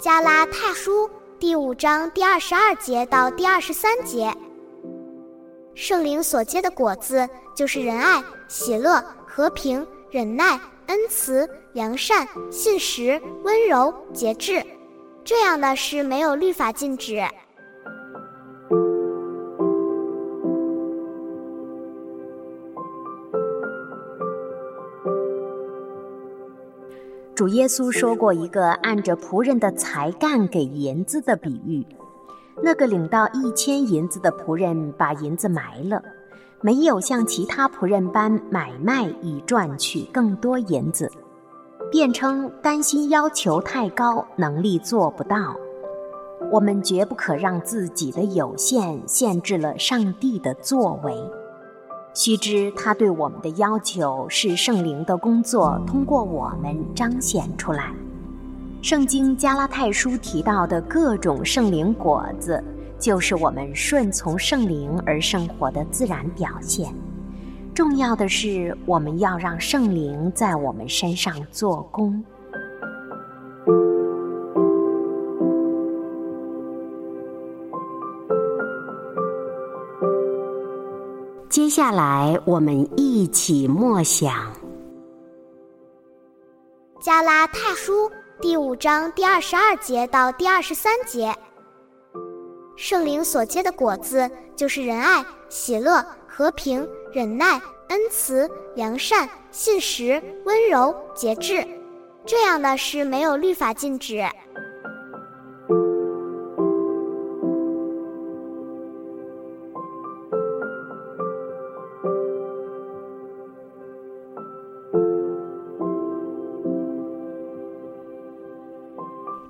加拉太书第五章第二十二节到第二十三节，圣灵所结的果子就是仁爱、喜乐、和平、忍耐、恩慈、良善、信实、温柔、节制。这样的是没有律法禁止。主耶稣说过一个按着仆人的才干给银子的比喻。那个领到一千银子的仆人把银子埋了，没有像其他仆人般买卖以赚取更多银子，辩称担心要求太高，能力做不到。我们绝不可让自己的有限限制了上帝的作为。须知，他对我们的要求是圣灵的工作通过我们彰显出来。圣经加拉太书提到的各种圣灵果子，就是我们顺从圣灵而生活的自然表现。重要的是，我们要让圣灵在我们身上做工。接下来，我们一起默想《加拉太书》第五章第二十二节到第二十三节。圣灵所结的果子就是仁爱、喜乐、和平、忍耐、恩慈、良善、信实、温柔、节制。这样的是没有律法禁止。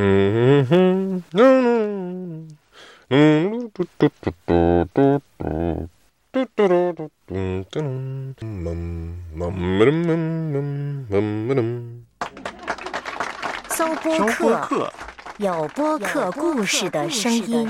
嗯哼，嗯嗯，嘟嘟嘟嘟嘟嘟，嘟嘟嘟嘟嘟嘟，搜播客，有播客故事的声音。